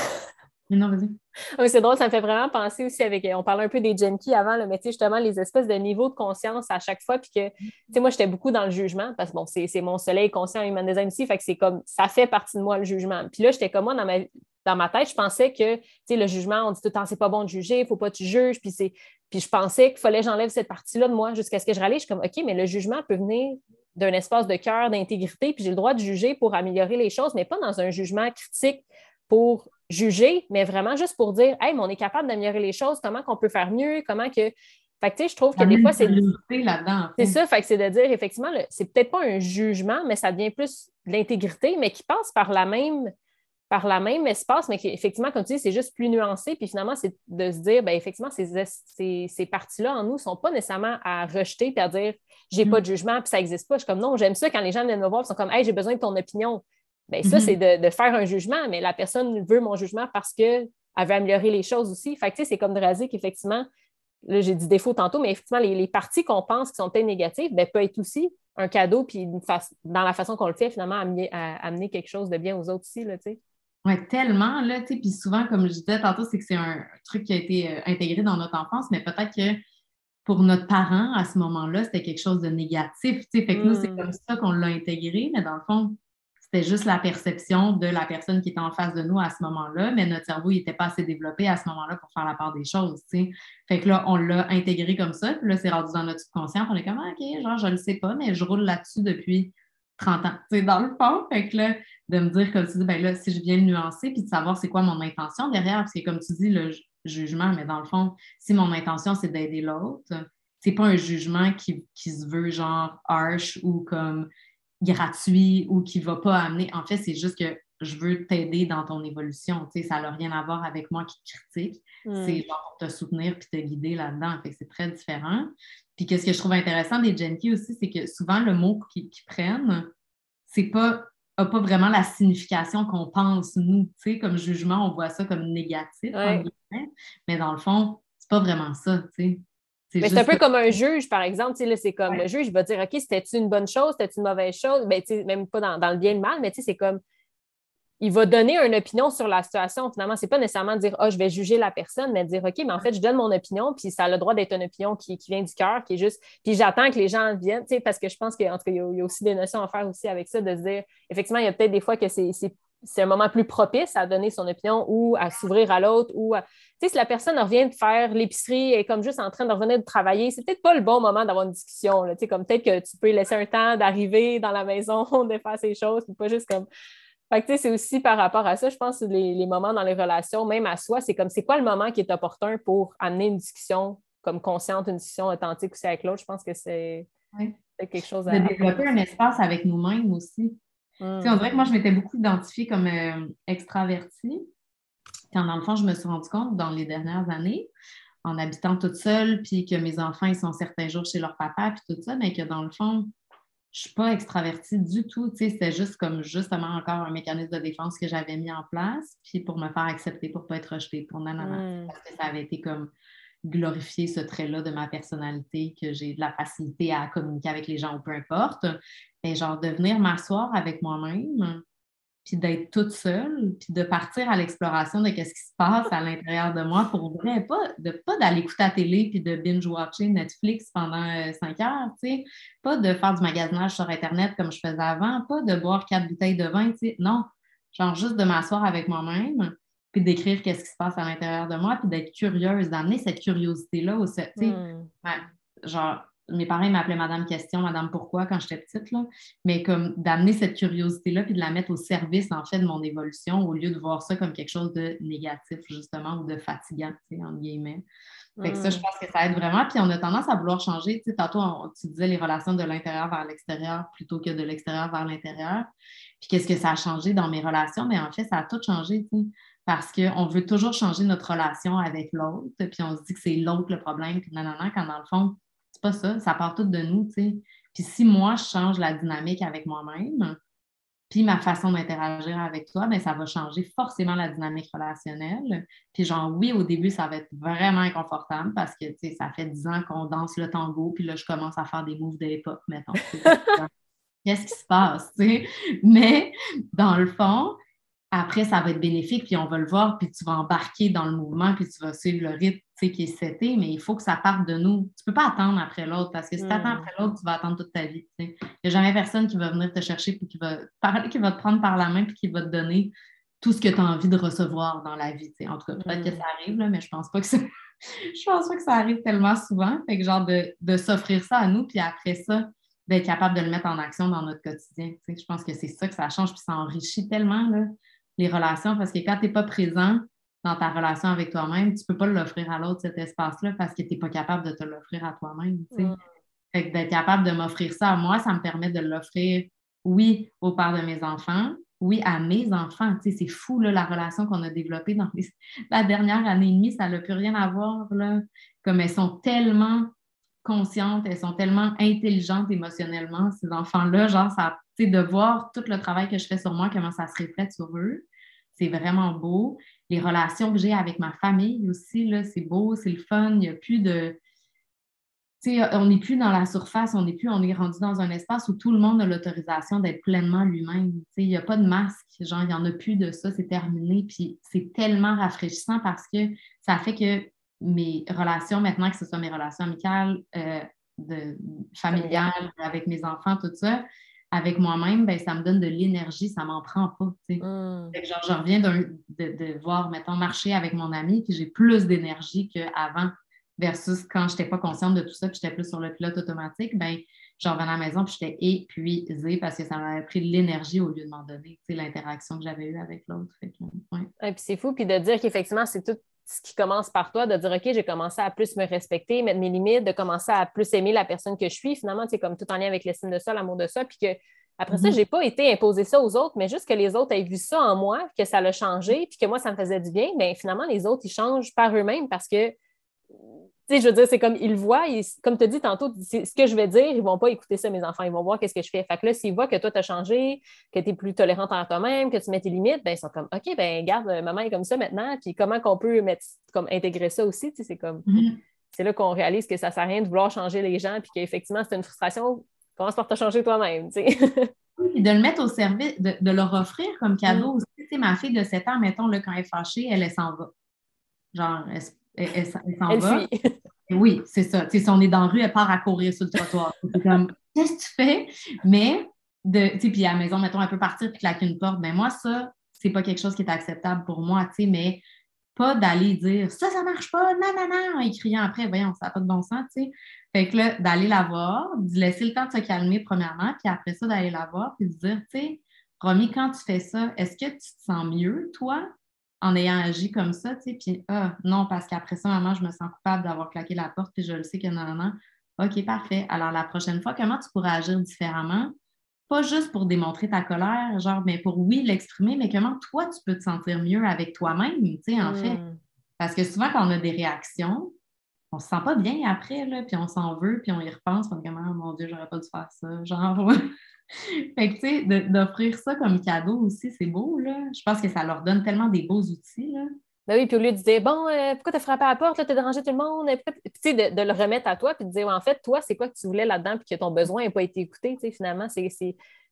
vas-y. Ah c'est drôle, ça me fait vraiment penser aussi avec. On parlait un peu des junkies avant, le mais justement, les espèces de niveaux de conscience à chaque fois. Puis que, tu sais, moi, j'étais beaucoup dans le jugement parce que, bon, c'est mon soleil conscient human design ici, fait que c'est comme, ça fait partie de moi, le jugement. Puis là, j'étais comme moi, dans ma, dans ma tête, je pensais que, tu sais, le jugement, on dit tout le temps, c'est pas bon de juger, il faut pas que tu juges. Puis, puis je pensais qu'il fallait que j'enlève cette partie-là de moi jusqu'à ce que je réalise. Je suis comme, OK, mais le jugement peut venir d'un espace de cœur, d'intégrité, puis j'ai le droit de juger pour améliorer les choses, mais pas dans un jugement critique pour juger, mais vraiment juste pour dire, hey, mais on est capable d'améliorer les choses, comment qu'on peut faire mieux, comment que. Fait que, tu sais, je trouve que des fois, c'est. C'est ça, fait que c'est de dire, effectivement, c'est peut-être pas un jugement, mais ça devient plus l'intégrité, mais qui passe par la même par la même espace, mais qui, effectivement, comme tu dis, c'est juste plus nuancé. Puis finalement, c'est de se dire, bien, effectivement, ces, ces, ces parties-là en nous ne sont pas nécessairement à rejeter puis à dire, j'ai pas de mm. jugement, puis ça n'existe pas. Je suis comme, non, j'aime ça quand les gens viennent me voir, ils sont comme, hey, j'ai besoin de ton opinion. Bien, ça, mm-hmm. c'est de, faire un jugement, mais la personne veut mon jugement parce qu'elle veut améliorer les choses aussi. Fait que, tu sais, c'est comme de raser qu'effectivement, là, j'ai dit défaut tantôt, mais effectivement, les, parties qu'on pense qui sont peut-être négatives, bien, peut être aussi un cadeau, puis dans la façon qu'on le fait, finalement, amener, à, amener quelque chose de bien aux autres aussi, là, tu sais. Oui, tellement, là, tu sais, puis souvent, comme je disais tantôt, c'est que c'est un truc qui a été euh, intégré dans notre enfance, mais peut-être que pour notre parent, à ce moment-là, c'était quelque chose de négatif, tu sais, fait que nous, c'est mm. comme ça qu'on l'a intégré, mais dans le fond, c'était juste la perception de la personne qui était en face de nous à ce moment-là, mais notre cerveau n'était pas assez développé à ce moment-là pour faire la part des choses. Fait que là, on l'a intégré comme ça, puis là, c'est rendu dans notre subconscient, on est comme, ah, OK, genre, je ne le sais pas, mais je roule là-dessus depuis 30 ans. C'est dans le fond, fait que là, de me dire, comme tu dis, ben là, si je viens le nuancer, puis de savoir c'est quoi mon intention derrière, parce que comme tu dis, le jugement, mais dans le fond, si mon intention, c'est d'aider l'autre, c'est pas un jugement qui, qui se veut genre harsh ou comme gratuit ou qui ne va pas amener. En fait, c'est juste que je veux t'aider dans ton évolution. Tu sais, ça n'a rien à voir avec moi qui te critique. Hmm. C'est genre pour te soutenir puis te guider là-dedans. Fait c'est très différent. Puis qu'est-ce que je trouve intéressant des Genki aussi, c'est que souvent le mot qu'ils prennent, c'est pas n'a pas vraiment la signification qu'on pense, nous. Tu sais, comme jugement, on voit ça comme négatif, mais dans le fond, c'est pas vraiment ça, tu sais. Mais c'est un peu comme un juge, par exemple. C'est comme le juge va dire OK, c'était une bonne chose, c'était une mauvaise chose, ben, même pas dans, le bien et le mal, mais c'est comme il va donner une opinion sur la situation. Finalement, c'est pas nécessairement dire oh, je vais juger la personne, mais dire OK, mais en fait, je donne mon opinion, puis ça a le droit d'être une opinion qui, vient du cœur, qui est juste. Puis j'attends que les gens viennent, parce que je pense qu'en tout cas, il y, a, aussi des notions à faire aussi avec ça, de se dire effectivement, il y a peut-être des fois que c'est c'est un moment plus propice à donner son opinion ou à s'ouvrir à l'autre ou Tu sais, si la personne revient de faire l'épicerie et comme juste en train de revenir de travailler, c'est peut-être pas le bon moment d'avoir une discussion. Tu sais, comme peut-être que tu peux laisser un temps d'arriver dans la maison, <laughs> de faire ces choses, puis pas juste comme. Fait que, tu sais, c'est aussi par rapport à ça, je pense, les, les moments dans les relations, même à soi, c'est comme c'est quoi le moment qui est opportun pour amener une discussion comme consciente, une discussion authentique aussi avec l'autre? Je pense que c'est C'est quelque chose à. De développer un espace avec nous-mêmes aussi. On dirait que moi, je m'étais beaucoup identifiée comme euh, extravertie. Quand, dans le fond, je me suis rendu compte dans les dernières années, en habitant toute seule, puis que mes enfants, ils sont certains jours chez leur papa, puis tout ça, mais que dans le fond, je ne suis pas extravertie du tout. C'était juste comme justement encore un mécanisme de défense que j'avais mis en place, puis pour me faire accepter, pour ne pas être rejetée, pour nanana. Mm. Parce que ça avait été comme glorifier ce trait-là de ma personnalité, que j'ai de la facilité à communiquer avec les gens ou peu importe. Mais genre de venir m'asseoir avec moi-même, puis d'être toute seule, puis de partir à l'exploration de ce qui se passe à l'intérieur de moi pour vrai, pas de pas d'aller écouter la télé puis de binge-watcher Netflix pendant euh, cinq heures, tu sais, pas de faire du magasinage sur Internet comme je faisais avant, pas de boire quatre bouteilles de vin, tu sais, non, genre juste de m'asseoir avec moi-même, puis d'écrire qu'est-ce qui se passe à l'intérieur de moi, puis d'être curieuse, d'amener cette curiosité-là au, hmm. genre mes parents m'appelaient Madame Question, Madame Pourquoi quand j'étais petite, là. mais comme d'amener cette curiosité-là puis de la mettre au service, en fait, de mon évolution au lieu de voir ça comme quelque chose de négatif, justement, ou de fatigant, entre guillemets. Fait que ça, je mm. pense que ça aide vraiment. Puis on a tendance à vouloir changer. Tu sais, tantôt, tu disais les relations de l'intérieur vers l'extérieur plutôt que de l'extérieur vers l'intérieur. Puis qu'est-ce que ça a changé dans mes relations? Mais en fait, ça a tout changé, tu sais, parce qu'on veut toujours changer notre relation avec l'autre. Puis on se dit que c'est l'autre le problème, puis non, non, non, quand dans le fond, pas ça, ça part tout de nous, tu sais. Puis si moi, je change la dynamique avec moi-même, puis ma façon d'interagir avec toi, bien, ça va changer forcément la dynamique relationnelle. Puis genre, oui, au début, ça va être vraiment inconfortable parce que, tu sais, ça fait dix ans qu'on danse le tango, puis là, je commence à faire des moves de l'époque, mettons. <laughs> Qu'est-ce qui se passe, tu sais? Mais dans le fond, après, ça va être bénéfique, puis on va le voir, puis tu vas embarquer dans le mouvement, puis tu vas suivre le rythme qui est seté, mais il faut que ça parte de nous. Tu ne peux pas attendre après l'autre, parce que si tu attends hmm. après l'autre, tu vas attendre toute ta vie. Il n'y a jamais personne qui va venir te chercher, puis qui va, parler, qui va te prendre par la main, puis qui va te donner tout ce que tu as envie de recevoir dans la vie. En tout cas, peut-être que hmm. ça arrive, mais je pense pas que ça... <laughs> je pense pas que ça arrive tellement souvent. Fait que genre de, de s'offrir ça à nous, puis après ça, d'être capable de le mettre en action dans notre quotidien. Je pense que c'est ça que ça change, puis ça enrichit tellement là, les relations parce que quand tu n'es pas présent dans ta relation avec toi-même, tu ne peux pas l'offrir à l'autre, cet espace-là, parce que tu n'es pas capable de te l'offrir à toi-même. Mm. d'être capable de m'offrir ça à moi, ça me permet de l'offrir, oui, au père de mes enfants, oui, à mes enfants. c'est fou, la relation qu'on a développée dans <laughs> la dernière année et demie, ça n'a plus rien à voir. Là. Comme elles sont tellement conscientes, elles sont tellement intelligentes émotionnellement, ces enfants-là, genre, ça, de voir tout le travail que je fais sur moi, comment ça se reflète sur eux. C'est vraiment beau. Les relations que j'ai avec ma famille aussi, c'est beau, c'est le fun. Il n'y a plus de. on n'est plus dans la surface, on n'est plus, on est rendu dans un espace où tout le monde a l'autorisation d'être pleinement lui-même. Il n'y a pas de masque, genre, il n'y en a plus de ça, c'est terminé. Puis c'est tellement rafraîchissant parce que ça fait que mes relations maintenant, que ce soit mes relations amicales, euh, de, familiales, avec mes enfants, tout ça, avec moi-même, ben, ça me donne de l'énergie, ça m'en prend pas. Mm. genre, je reviens de, de, voir, mettons, marcher avec mon ami, puis j'ai plus d'énergie qu'avant, versus quand je n'étais pas consciente de tout ça, puis j'étais plus sur le pilote automatique, ben, je revenais à la maison, puis j'étais épuisée parce que ça m'avait pris de l'énergie au lieu de m'en donner, l'interaction que j'avais eue avec l'autre. Et puis c'est fou, puis de dire qu'effectivement, c'est tout ce qui commence par toi, de dire OK, j'ai commencé à plus me respecter, mettre mes limites, de commencer à plus aimer la personne que je suis. Finalement, c'est comme tout en lien avec l'estime de ça, l'amour de ça. Puis que après ça, mm-hmm. je n'ai pas été imposer ça aux autres, mais juste que les autres aient vu ça en moi, que ça l'a changé, puis que moi, ça me faisait du bien. Bien, finalement, les autres, ils changent par eux-mêmes parce que sais, je veux dire, c'est comme ils le voient, comme tu as dit tantôt, ce que je vais dire, ils ne vont pas écouter ça, mes enfants, ils vont voir qu'est-ce que je fais. Fait que là, s'ils voient que toi, tu as changé, que tu es plus tolérante envers toi-même, que tu mets tes limites, ben, ils sont comme, OK, ben, garde, maman est comme ça maintenant, puis comment qu'on peut mettre, comme, intégrer ça aussi, tu sais, c'est comme, mm-hmm. c'est là qu'on réalise que ça ne sert à rien de vouloir changer les gens, puis qu'effectivement, c'est une frustration, commence par te changer toi-même, tu sais. <laughs> de le mettre au service, de, leur offrir comme cadeau mm. aussi. Tu sais, ma fille de 7 ans, mettons, là, quand elle est fâchée, elle, elle s'en va. Genre, elle, elle, s'en va. Oui, c'est ça. si on est dans la rue, elle part à courir sur le trottoir. comme, <laughs> qu'est-ce que tu fais? Mais, de, puis à la maison, mettons, elle peut partir et claquer une porte. Ben moi, ça, c'est pas quelque chose qui est acceptable pour moi, tu sais, mais pas d'aller dire ça, ça marche pas, non, non, non, en criant après, voyons, ça n'a pas de bon sens, tu sais. Fait que là, d'aller la voir, de laisser le temps de se calmer premièrement, puis après ça, d'aller la voir, puis de dire, tu sais, Romy, quand tu fais ça, est-ce que tu te sens mieux, toi, en ayant agi comme ça, tu sais, puis ah, non, parce qu'après ça, maman, je me sens coupable d'avoir claqué la porte, puis je le sais que non, non, OK, parfait. Alors, la prochaine fois, comment tu pourrais agir différemment? Pas juste pour démontrer ta colère, genre, mais pour, oui, l'exprimer, mais comment toi, tu peux te sentir mieux avec toi-même, tu sais, en fait? Hmm. Parce que souvent, quand on a des réactions, on se sent pas bien après, là, puis on s'en veut, puis on y repense, on est comme, oh, mon Dieu, j'aurais pas dû faire ça. <laughs> Genre, fait que, tu sais, d'offrir ça comme cadeau aussi, c'est beau, là. Je pense que ça leur donne tellement des beaux outils, là. Ben oui, puis au lieu de dire, bon, euh, pourquoi t'as frappé à la porte, là, t'as dérangé tout le monde, tu sais, de, le remettre à toi, puis de dire, en fait, toi, c'est quoi que tu voulais là-dedans, puis que ton besoin n'a pas été écouté, tu sais, finalement, c'est.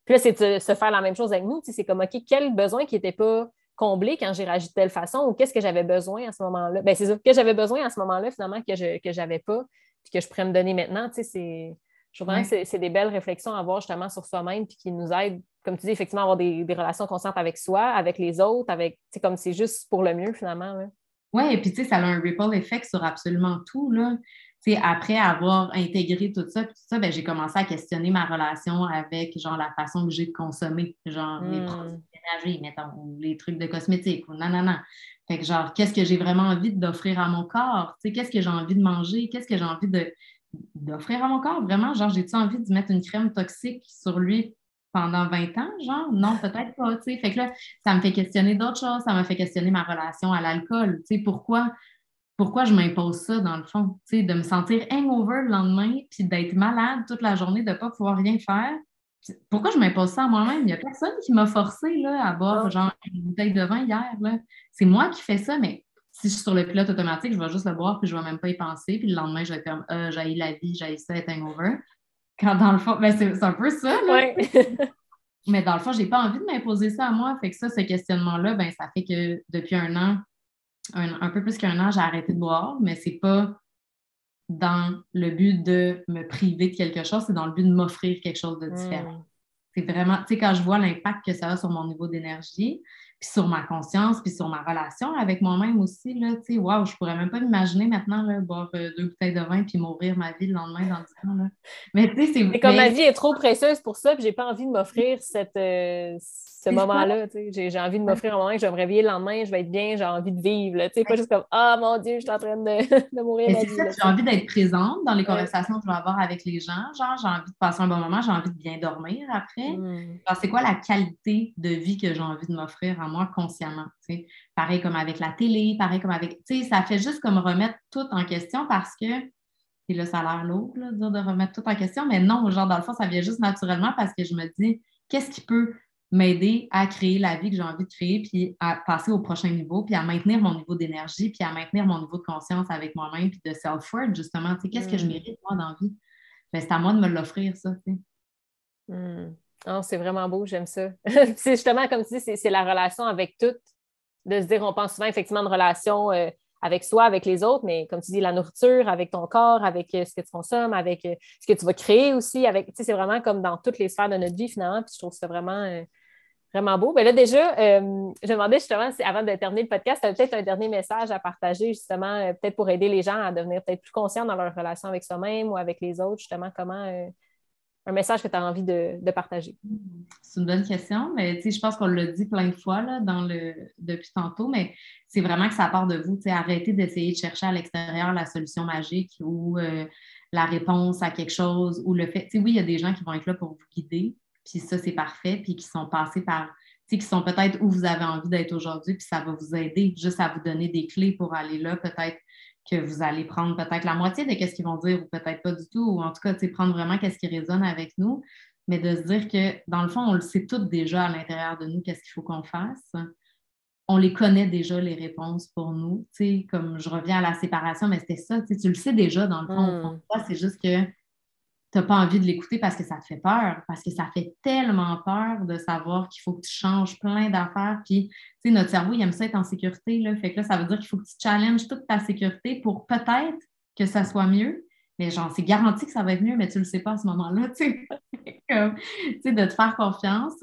Puis là, c'est se faire la même chose avec nous, tu sais, c'est comme, OK, quel besoin qui n'était pas comblé quand j'ai réagi de telle façon, ou qu'est-ce que j'avais besoin à ce moment-là? Ben, c'est ça, que j'avais besoin à ce moment-là, finalement, que je que j'avais pas, puis que je pourrais me donner maintenant, tu sais, c'est. Je trouve vraiment que c'est des belles réflexions à avoir justement sur soi-même, puis qui nous aident comme tu dis, effectivement, avoir des, relations constantes avec soi, avec les autres, avec, comme c'est juste pour le mieux, finalement. Oui, et puis tu sais, ça a un ripple effect sur absolument tout. Là. Après avoir intégré tout ça, tout ça, ben, j'ai commencé à questionner ma relation avec genre la façon que j'ai de consommer, genre les hmm. produits ménagers, mettons, ou les trucs de cosmétiques, ou non, non, non. Fait que genre, qu'est-ce que j'ai vraiment envie d'offrir à mon corps? Qu'est-ce que j'ai envie de manger? Qu'est-ce que j'ai envie de, d'offrir à mon corps? Vraiment, genre, j'ai-tu envie de mettre une crème toxique sur lui pendant 20 ans, genre? Non, peut-être pas, tu sais. Fait que là, ça me fait questionner d'autres choses, ça m'a fait questionner ma relation à l'alcool, tu sais, pourquoi, pourquoi je m'impose ça, dans le fond, tu sais, de me sentir hangover le lendemain, puis d'être malade toute la journée, de ne pas pouvoir rien faire. Pourquoi je m'impose ça à moi-même? Il n'y a personne qui m'a forcé, là, à boire, genre, une bouteille de vin hier. C'est moi qui fais ça, mais si je suis sur le pilote automatique, je vais juste le boire, puis je ne vais même pas y penser, puis le lendemain, je vais comme, euh, j'ai la vie, j'ai ça, être hangover. Quand dans le fond, ben c'est un peu ça. Là. <laughs> Mais dans le fond, je n'ai pas envie de m'imposer ça à moi. Fait que ça, ce questionnement-là, ben, ça fait que depuis un an, un, peu plus qu'un an, j'ai arrêté de boire, mais c'est pas dans le but de me priver de quelque chose, c'est dans le but de m'offrir quelque chose de différent. Hmm. C'est vraiment, tu sais, quand je vois l'impact que ça a sur mon niveau d'énergie, puis sur ma conscience, puis sur ma relation avec moi-même aussi, là, tu sais, waouh, je pourrais même pas m'imaginer maintenant, là, boire euh, deux bouteilles de vin puis mourir ma vie le lendemain dans le temps, là. Mais tu sais, c'est... Mais comme ma vie est trop précieuse pour ça, puis j'ai pas envie de m'offrir cette, euh, ce moment-là. J'ai envie de m'offrir un moment que je vais me réveiller le lendemain, je vais être bien, j'ai envie de vivre. sais Pas juste comme Ah mon Dieu, je suis en train de, <laughs> de mourir. J'ai envie d'être présente dans les conversations que je vais avoir avec les gens. Genre, j'ai envie de passer un bon moment, j'ai envie de bien dormir après. Hmm. C'est quoi la qualité de vie que j'ai envie de m'offrir à moi consciemment? Pareil comme avec la télé, pareil comme avec. Ça fait juste comme remettre tout en question parce que et là, ça a l'air lourd là, de remettre tout en question, mais non, genre, dans le fond, ça vient juste naturellement parce que je me dis, qu'est-ce qui peut m'aider à créer la vie que j'ai envie de créer, puis à passer au prochain niveau, puis à maintenir mon niveau d'énergie, puis à maintenir mon niveau de conscience avec moi-même, puis de self-worth, justement. Tu sais, qu'est-ce que je mm. mérite, moi, dans la vie? Ben, c'est à moi de me l'offrir, ça, tu sais. Mm. Oh, c'est vraiment beau, j'aime ça. <laughs> c'est justement, comme tu dis, c'est la relation avec tout. De se dire, on pense souvent effectivement de relation euh, avec soi, avec les autres, mais comme tu dis, la nourriture, avec ton corps, avec euh, ce que tu consommes, avec euh, ce que tu vas créer aussi. Avec, c'est vraiment comme dans toutes les sphères de notre vie, finalement. Puis je trouve ça vraiment Vraiment beau. Mais là, déjà, je demandais justement, avant de terminer le podcast, tu as peut-être un dernier message à partager, justement, peut-être pour aider les gens à devenir peut-être plus conscients dans leur relation avec soi-même ou avec les autres, justement, comment un message que tu as envie de, partager? C'est une bonne question, mais je pense qu'on l'a dit plein de fois dans le, depuis tantôt, mais c'est vraiment que ça part de vous. Arrêtez d'essayer de chercher à l'extérieur la solution magique ou la réponse à quelque chose ou le fait. Oui, il y a des gens qui vont être là pour vous guider, puis ça, c'est parfait, puis qui sont passés par, qui sont peut-être où vous avez envie d'être aujourd'hui, puis ça va vous aider juste à vous donner des clés pour aller là. Peut-être que vous allez prendre peut-être la moitié de ce qu'ils vont dire ou peut-être pas du tout, ou en tout cas, tu sais, prendre vraiment qu'est-ce qui résonne avec nous, mais de se dire que, dans le fond, on le sait toutes déjà à l'intérieur de nous, qu'est-ce qu'il faut qu'on fasse. On les connaît déjà, les réponses pour nous. Tu sais, comme je reviens à la séparation, mais c'était ça, tu, le sais déjà, dans le fond. Hmm. C'est juste que n'as pas envie de l'écouter parce que ça te fait peur, parce que ça fait tellement peur de savoir qu'il faut que tu changes plein d'affaires. Puis, tu sais, notre cerveau, il aime ça être en sécurité. Là. Fait que là, ça veut dire qu'il faut que tu challenges toute ta sécurité pour peut-être que ça soit mieux. Mais genre, c'est garanti que ça va être mieux, mais tu le sais pas à ce moment-là, tu sais. <laughs> de te faire confiance.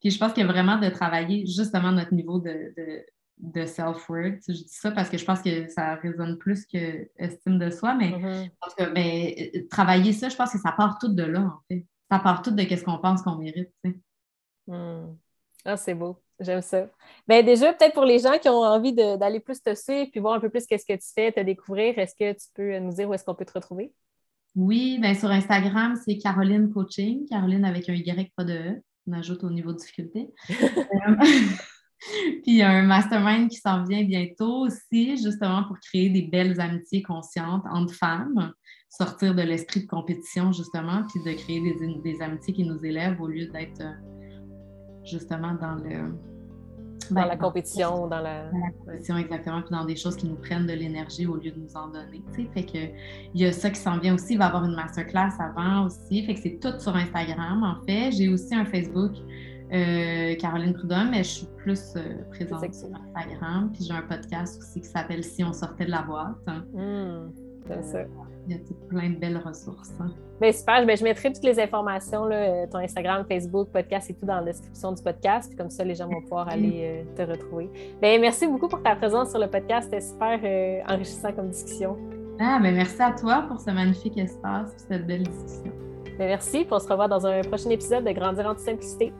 Puis je pense a vraiment de travailler justement notre niveau de, de self-worth. Je dis ça parce que je pense que ça résonne plus que estime de soi, mais mm-hmm. ben, euh, travailler ça, je pense que ça part tout de là, en fait. Ça part tout de ce qu'on pense qu'on mérite. Mm. Ah, c'est beau. J'aime ça. Ben déjà, peut-être pour les gens qui ont envie d'aller plus te suivre puis voir un peu plus qu'est-ce que tu fais, te découvrir, est-ce que tu peux nous dire où est-ce qu'on peut te retrouver? Oui, bien sur Instagram, c'est Caroline Coaching, Caroline avec un Y, pas de E. On ajoute au niveau de difficulté. <laughs> <laughs> <laughs> Puis il y a un mastermind qui s'en vient bientôt aussi, justement pour créer des belles amitiés conscientes entre femmes, sortir de l'esprit de compétition, justement, puis de créer des, des amitiés qui nous élèvent au lieu d'être euh, justement dans le dans ben, la compétition, dans la... Dans la compétition, exactement, puis dans des choses qui nous prennent de l'énergie au lieu de nous en donner. Fait que il y a ça qui s'en vient aussi. Il va y avoir une masterclass avant aussi. Fait que c'est tout sur Instagram, en fait. J'ai aussi un Facebook, euh, Caroline Prudhomme, mais je suis plus euh, présente sur Instagram. Puis j'ai un podcast aussi qui s'appelle Si on sortait de la boîte. Mmh, c'est ça. Il y a plein de belles ressources. Hein. Bien, super. Bien, je mettrai toutes les informations, là, euh, ton Instagram, Facebook, podcast et tout dans la description du podcast. Puis comme ça, les gens vont pouvoir aller te retrouver. Bien, merci beaucoup pour ta présence sur le podcast. C'était super enrichissant comme discussion. Ah, bien, merci à toi pour ce magnifique espace et cette belle discussion. Bien, merci. Puis on se revoit dans un prochain épisode de Grandir en toute simplicité.